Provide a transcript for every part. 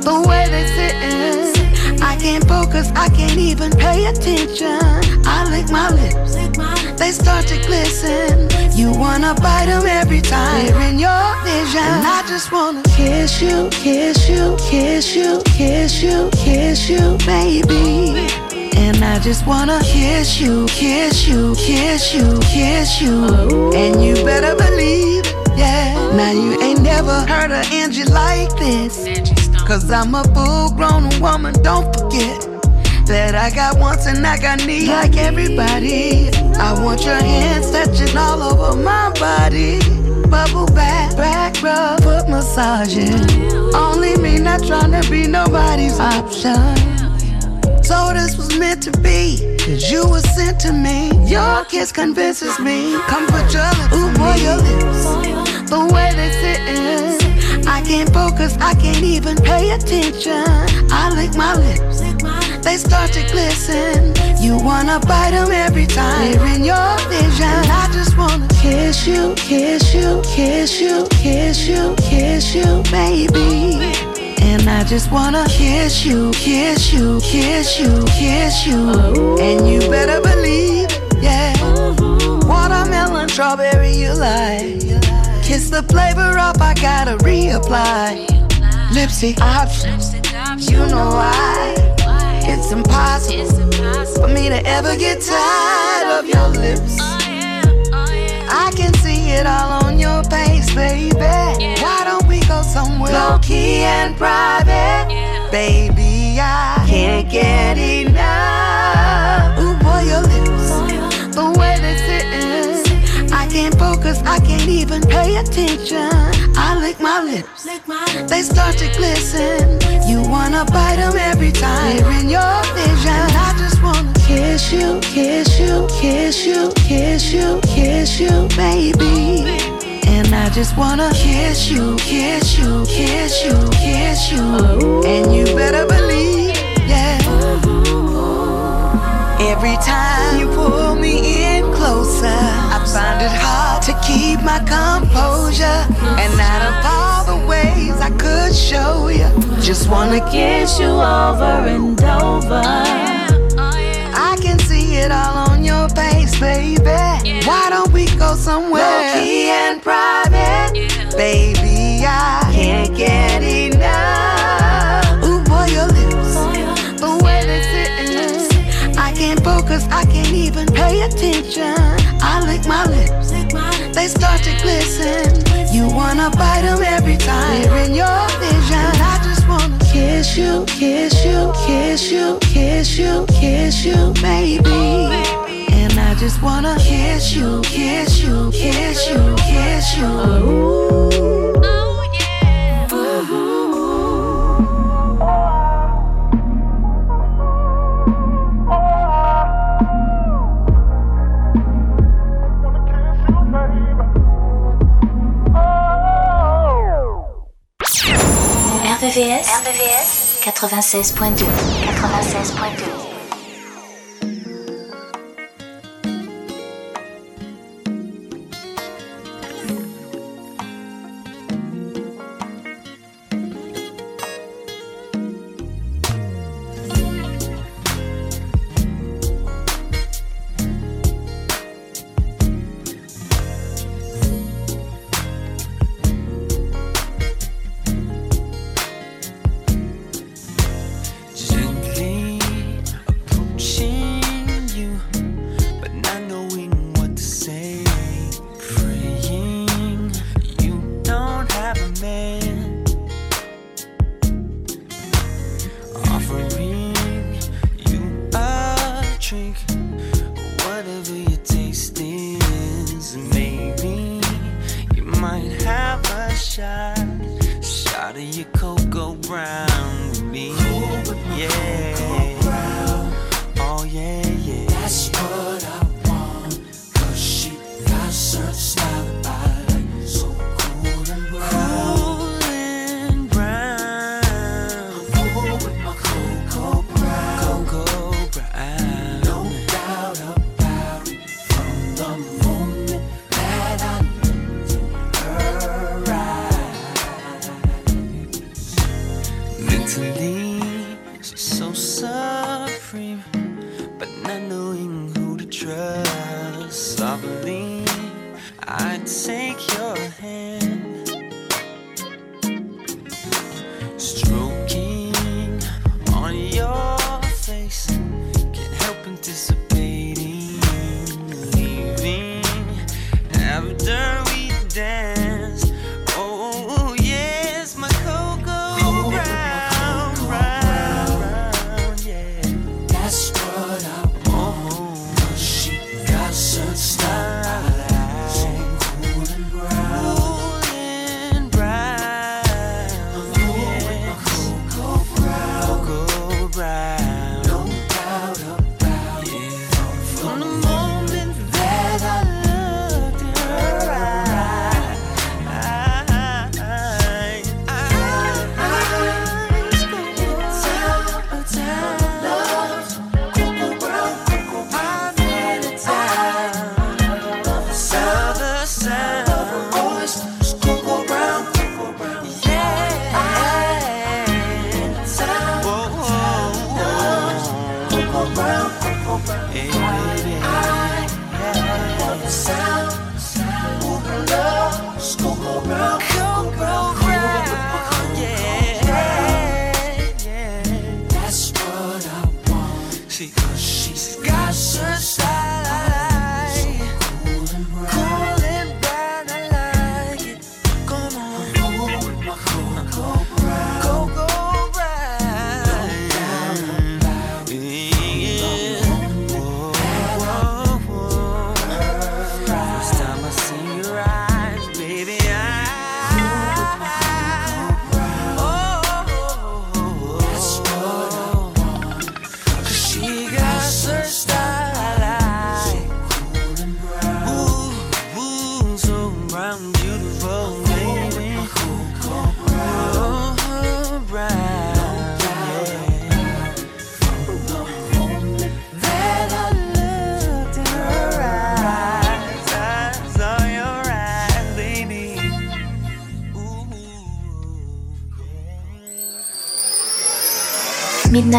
The way they sitting. I can't focus, I can't even pay attention. I lick my lips, they start to glisten. You wanna bite them every time they're in your vision. And I just wanna kiss you, kiss you, kiss you, kiss you, kiss you, baby. And I just wanna kiss you, kiss you, kiss you, kiss you. And you better believe, yeah. Now you ain't never heard of Angie like this. Cause I'm a full grown woman, don't forget. That I got wants and I got needs like everybody. I want your hands touching all over my body. Bubble bath, back rub, foot massaging. Only me, not trying to be nobody's option. So this was meant to be, cause you were sent to me. Your kiss convinces me. Come put your lips Ooh, boy, your lips. The way they sitting. I can't focus, I can't even pay attention. I lick my lips. They start to glisten. You wanna bite them every time they're in your vision. I just wanna kiss you, kiss you, kiss you, kiss you, kiss you, baby. And I just wanna kiss you, kiss you, kiss you, kiss you. And you better believe, yeah. Watermelon. Kiss the flavor up, I gotta reapply. Lipstick options, you know why. It's impossible for me to ever get tired of your lips. I can see it all on your face, baby. Why don't we go somewhere low key and private? Baby, I can't get enough. Ooh, boy, your lips, the way focus, I can't even pay attention. I lick my lips, they start to glisten. You wanna bite them every time they're in your vision. I just wanna kiss you, kiss you, kiss you, kiss you, kiss you, baby. And I just wanna kiss you, kiss you, kiss you, kiss you. And you better believe, yeah. Every time you pull me in closer, I find it hard to keep my composure. And out of all the ways I could show you, just wanna kiss you over and over. I can see it all on your face, baby. Why don't we go somewhere low key and private? Baby, I can't get enough. I can't even pay attention. I lick my lips, they start to glisten. You wanna bite them every time they're in your vision. I just wanna kiss you, kiss you, kiss you, kiss you, kiss you, baby. And I just wanna kiss you, kiss you, kiss you, kiss you. Ooh. 96.2. 96.2.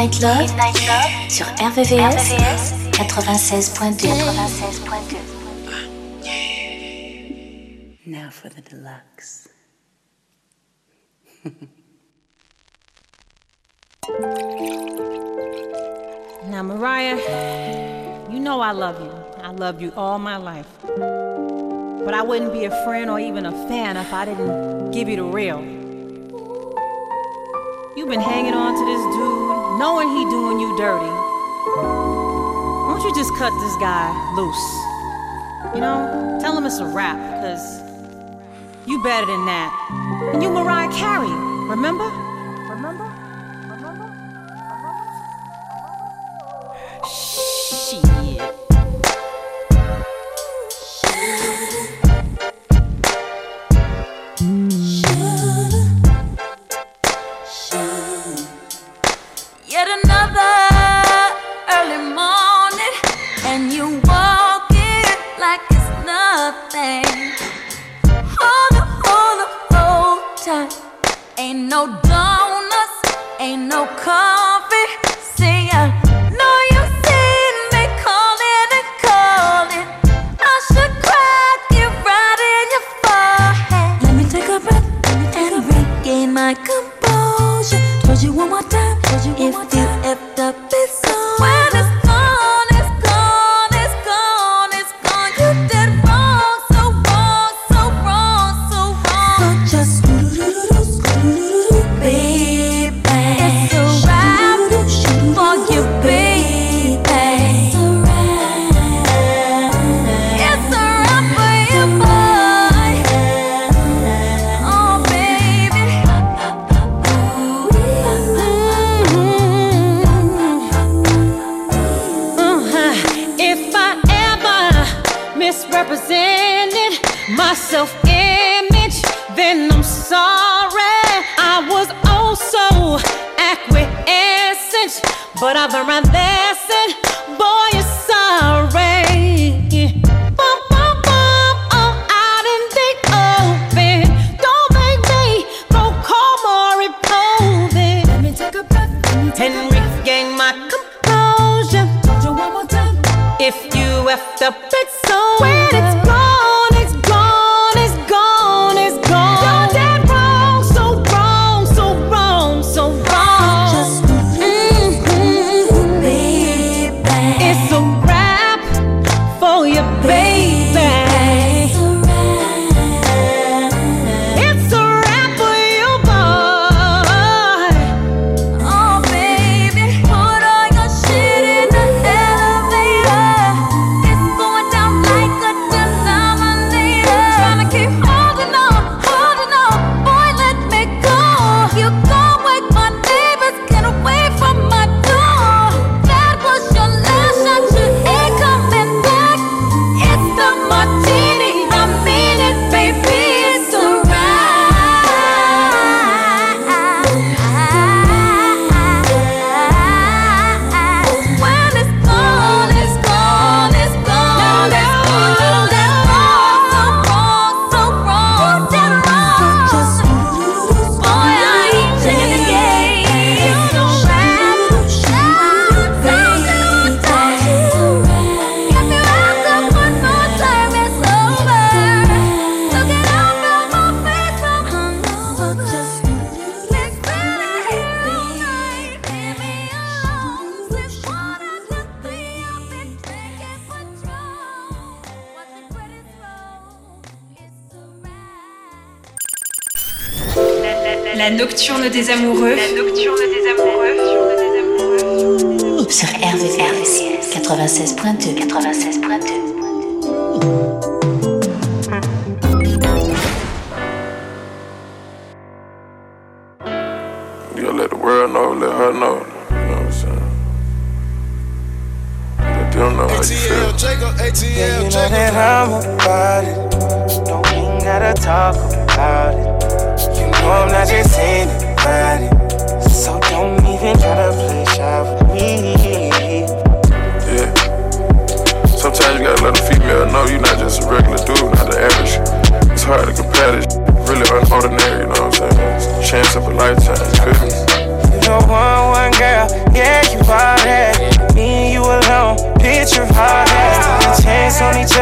Midnight Love, sur RVVS, 96.2. Now for the deluxe. now, Mariah, you know I love you. I loved you all my life. But I wouldn't be a friend or even a fan if I didn't give you the real. You've been hanging on to this dude knowing he doing you dirty. Won't you just cut this guy loose? You know, tell him it's a wrap, cause you better than that. And you Mariah Carey, remember?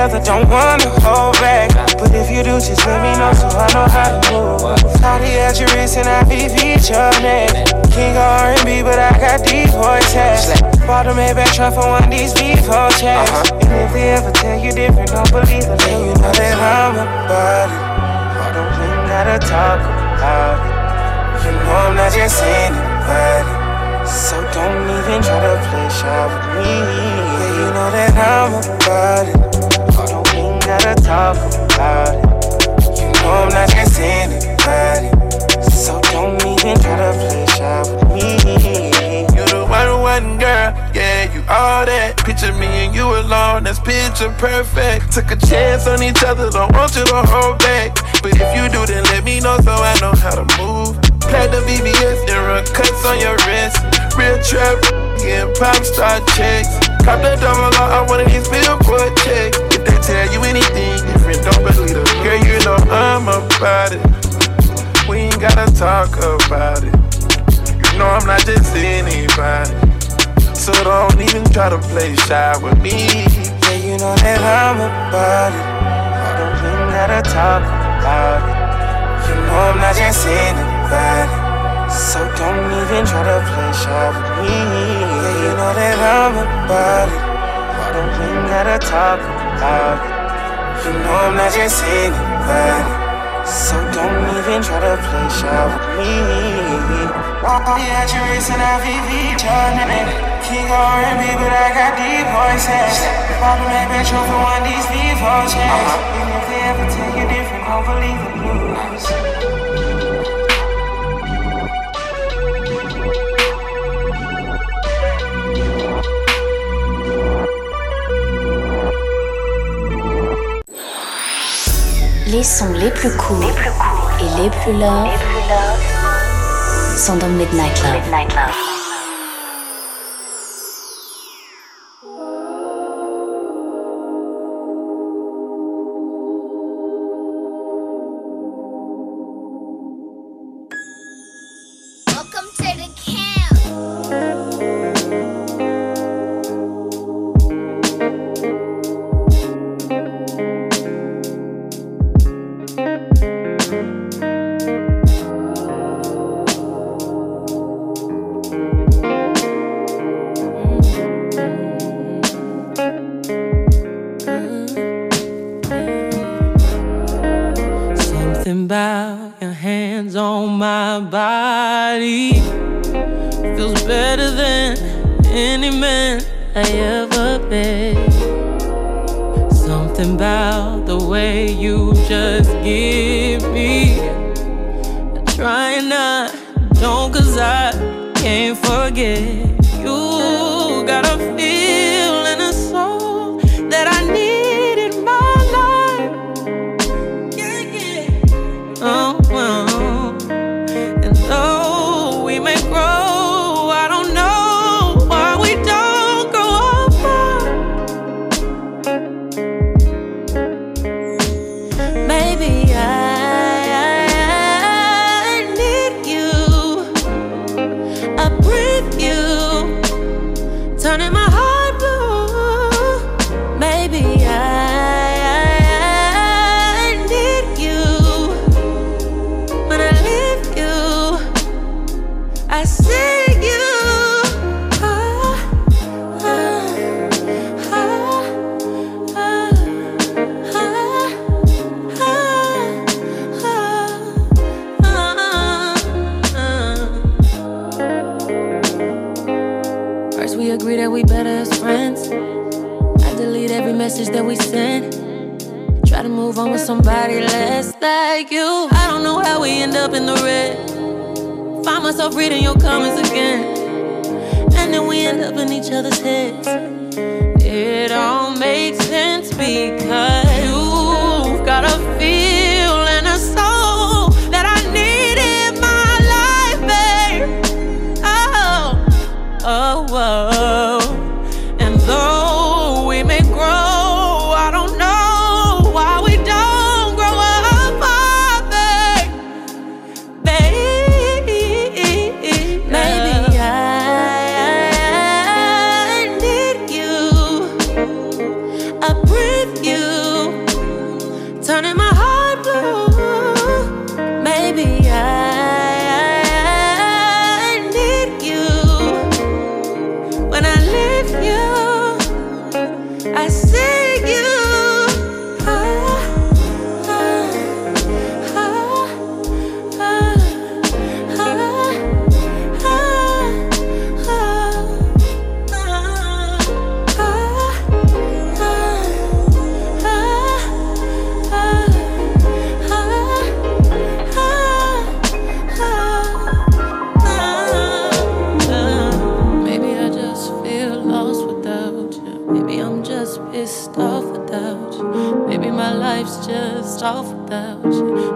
Other, don't wanna hold back. But if you do, just let me know so I know how to move. Cardi at your wrist and I beat your neck. King of R&B, but I got deep voice hacks. Bought a Maybach truck for one of these V4 checks. Uh-huh. And if they ever tell you different, don't believe it. Then you know that I'm about it. I don't even gotta talk about it. You know I'm not just saying it body. So don't even try to play shy with me. Yeah, you know that I'm about it. Gotta talk about it. You know I'm not just anybody. So don't even try to play shy with me. You the one, one girl, yeah, you all that. Picture me and you alone, that's picture perfect. Took a chance on each other, don't want you to hold back. But if you do, then let me know so I know how to move. Platinum VVS and run cuts on your wrist. Real trap, getting pop star checks. Cop the double law on one of these billboard checks. Tell you anything different, don't believe them. Girl, you know I'm about it. We ain't gotta talk about it. You know I'm not just anybody. So don't even try to play shy with me. Yeah, you know that I'm about it. Don't even gotta talk about it. You know I'm not just anybody. So don't even try to play shy with me. Yeah, you know that I'm about it. Don't even gotta talk You know I'm not just anybody. So don't even try to play shy with me. Yeah, you racing IVV, Jordan. King R&B, but I got deep voices. Bobby make metro for one these V4 checks. Uh-huh. Even if they ever take you different, don't believe the blues. les plus cool, et les plus love, sont dans Midnight Love. Midnight love. running my myself reading your comments again. And then we end up in each other's heads.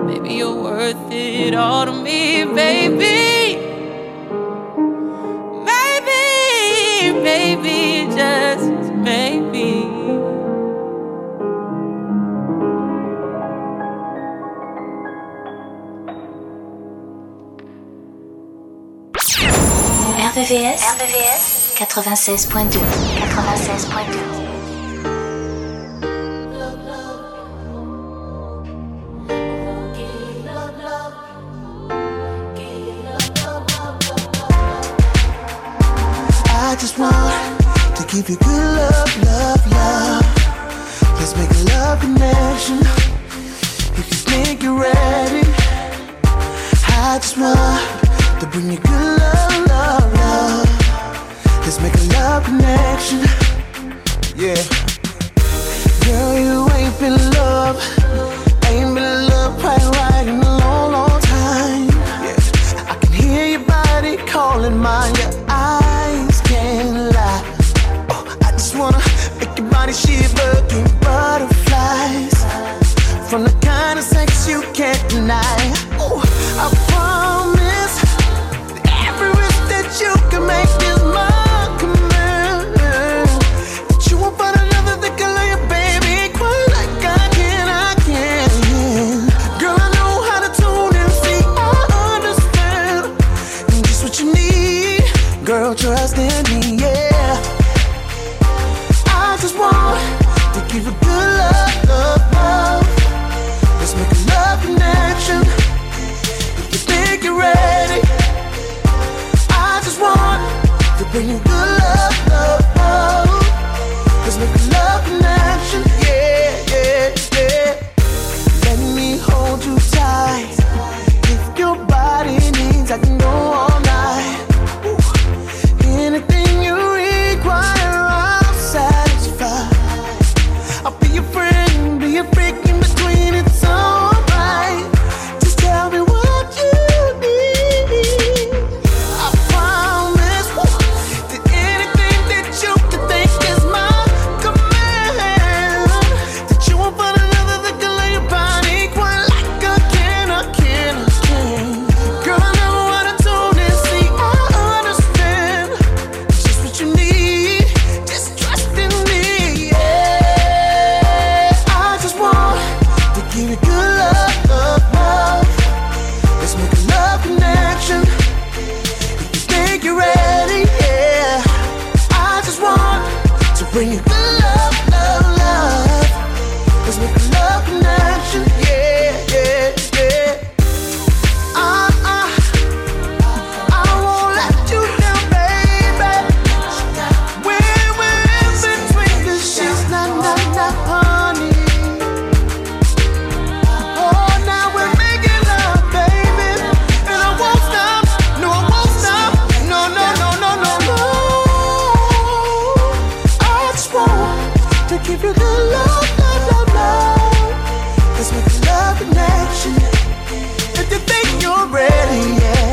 Maybe you're worth it all to me, baby. Maybe, maybe, just maybe. RVVS, RVVS 96.2 96.2 yeah. I just want to give good love. Let's make a love connection. If you think you're ready, I just want to bring you good love. connection. If you think you're ready, yeah.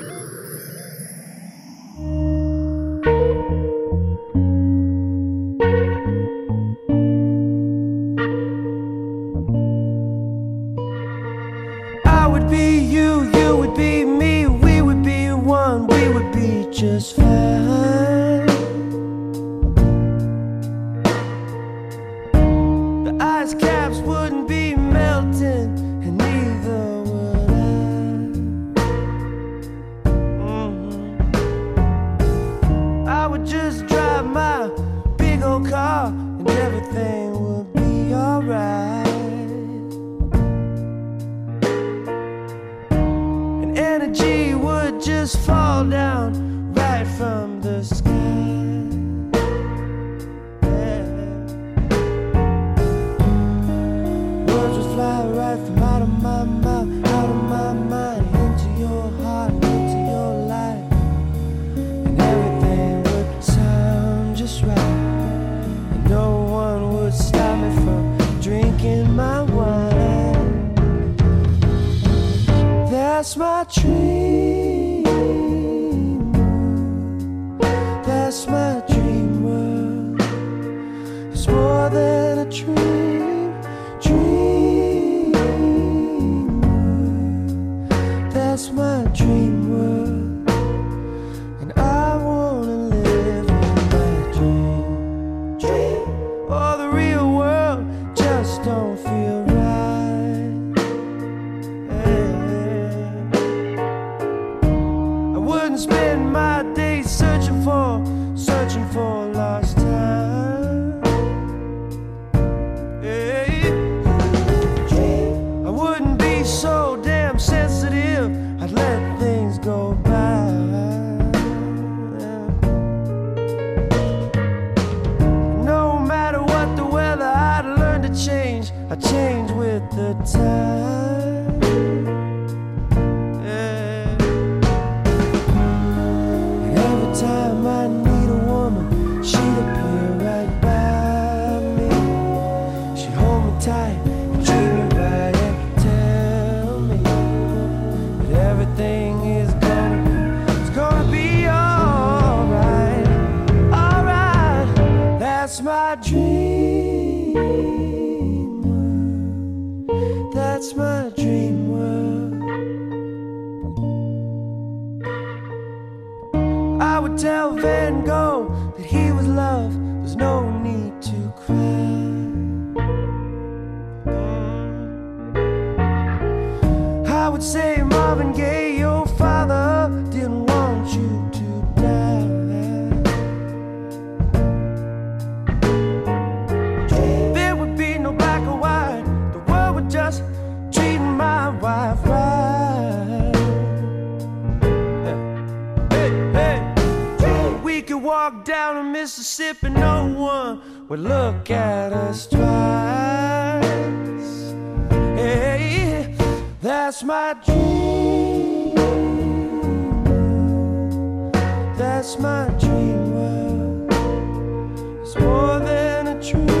That's my dream. That's my dream. world. It's more than a dream.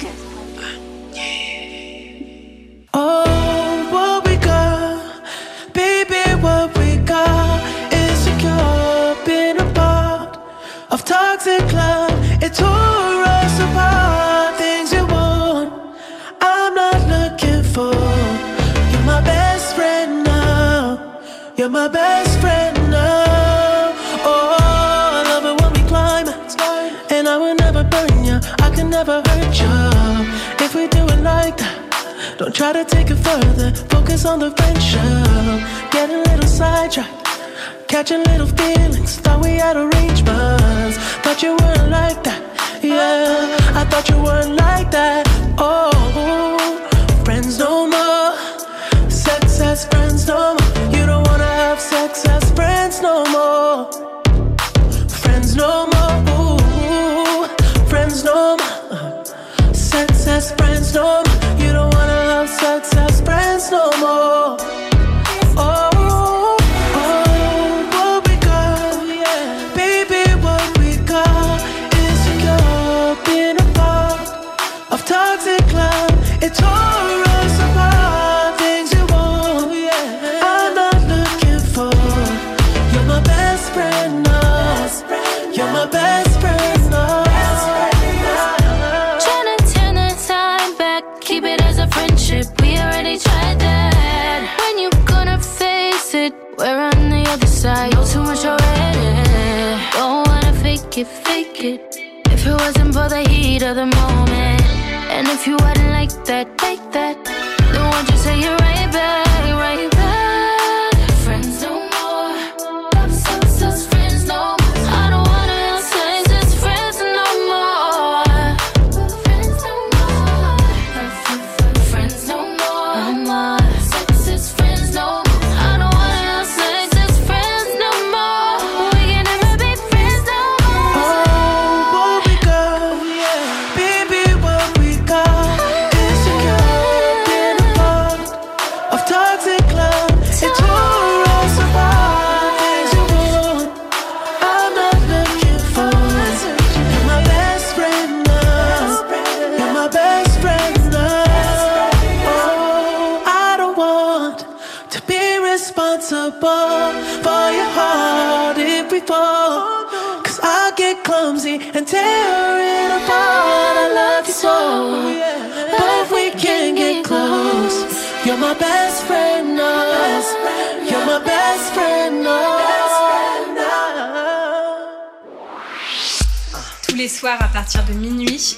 it further. Focus on the venture. Get a little sidetracked. Catching little feelings. Thought we had arrangements. Thought you weren't like that. Yeah, I thought you weren't like that. Tous les soirs à partir de minuit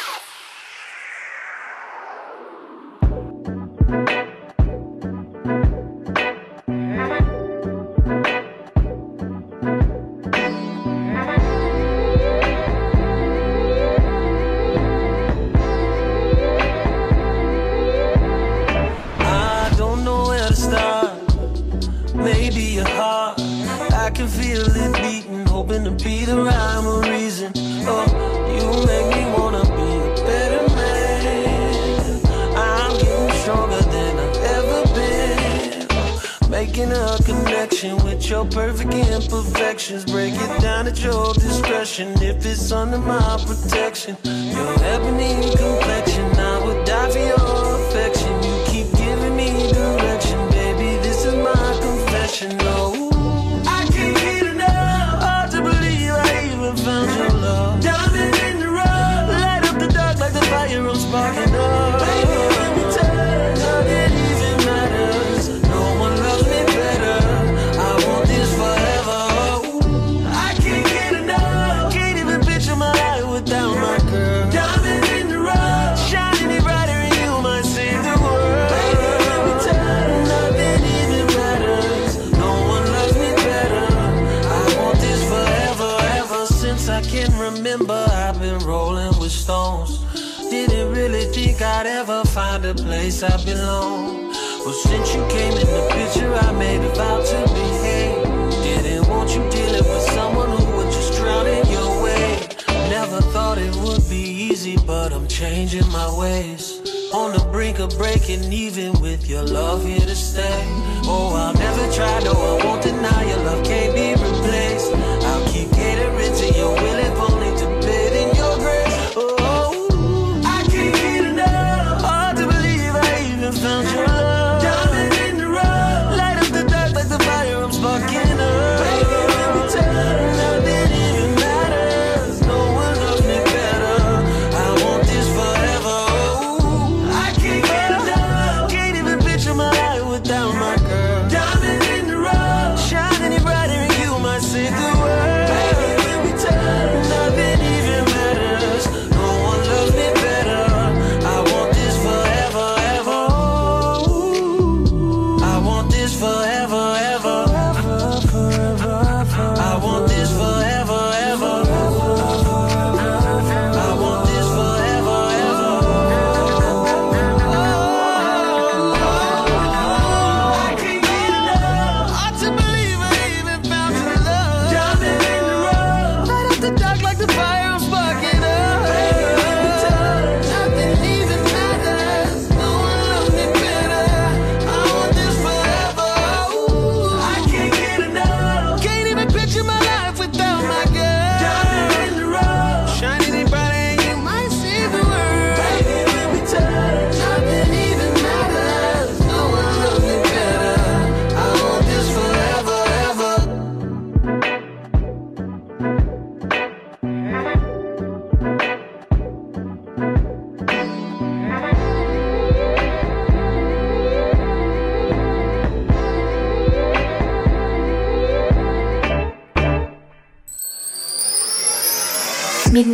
find a place I belong. Well, since you came in the picture, I made a vow to behave. Didn't want you dealing with someone who would just drown in your way. Never thought it would be easy, but I'm changing my ways. On the brink of breaking even with your love here to stay. Oh, I'll never try, no, I won't deny your love can't be replaced. I'll keep catering to your willing.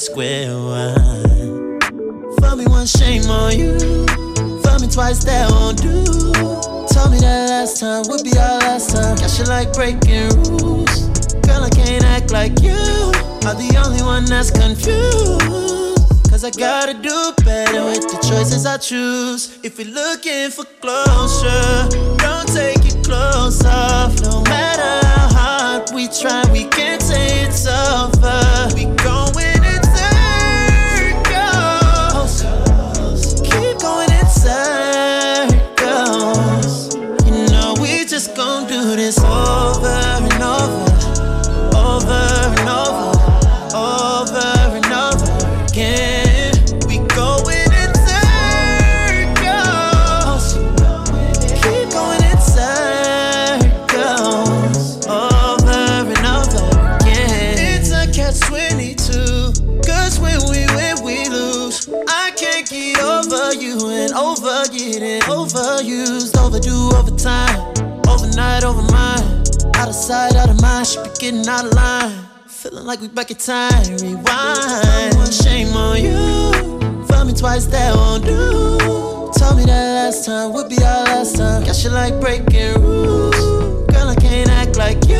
square one. For me, one shame on you. For me, twice, that won't do. Told me that last time would be our last time. Guess you like breaking rules. Girl, I can't act like you. Are the only one that's confused. Cause I gotta do better with the choices I choose. If you're looking for closure, getting out of line. Feeling like we back in time, rewind. Shame on you, for me twice, that won't do. Told me that last time would be our last time. Guess you like breaking rules. Girl, I can't act like you.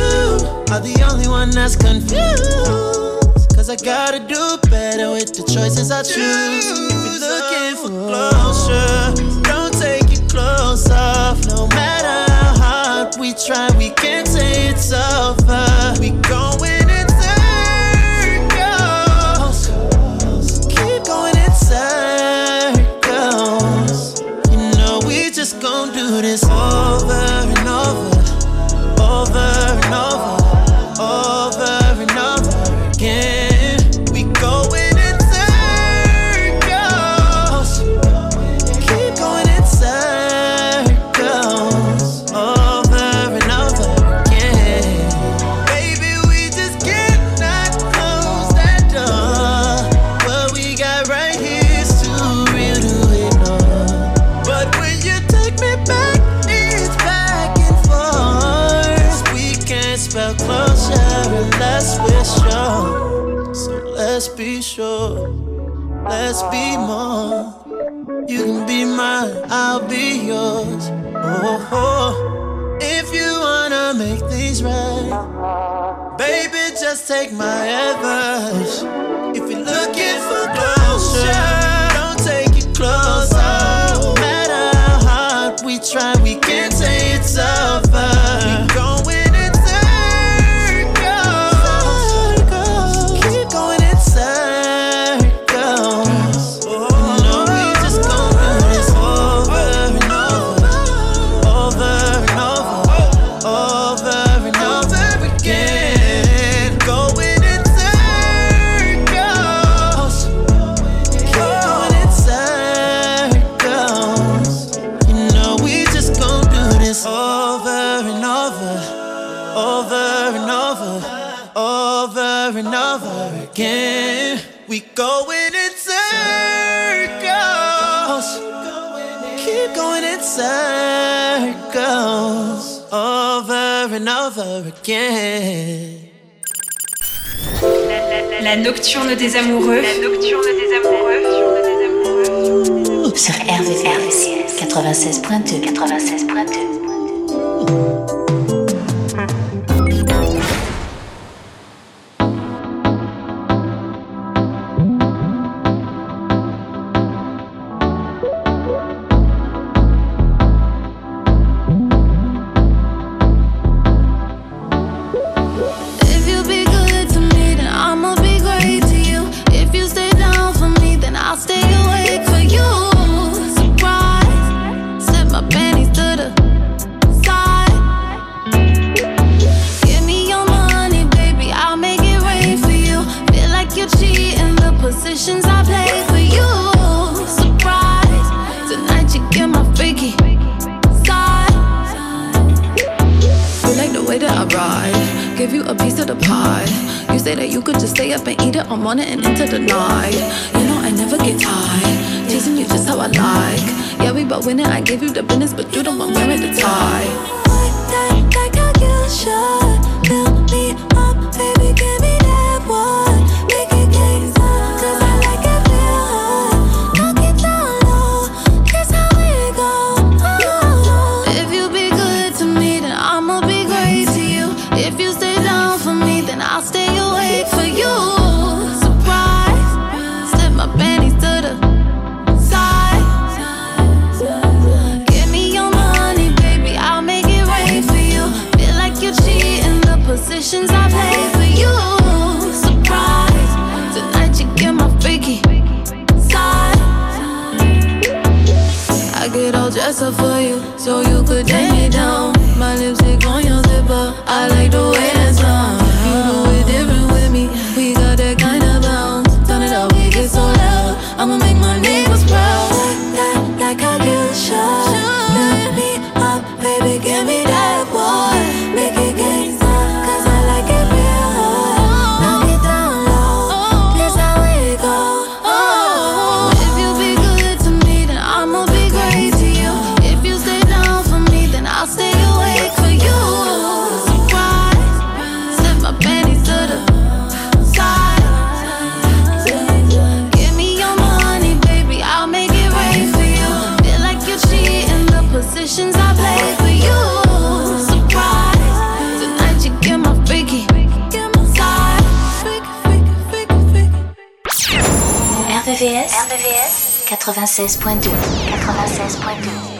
Are the only one that's confused. Cause I gotta do better with the choices I choose. If you're looking for closure, don't take your clothes off. No matter how hard we try, we can't say it's over. Let's be sure. Let's be more. You can be mine, I'll be yours. Oh, oh. if you wanna make things right, baby, just take my advice. If you're looking for closure, over and over again. La nocturne des amoureux. La nocturne des amoureux. Sur RVVS 96.2. 96.2. I'm on it and into the night. You know I never get tired. Teasing you just how I like. Yeah, we bout winning, I gave you the business But you don't want wearing the tie. RVVS 96.2 96.2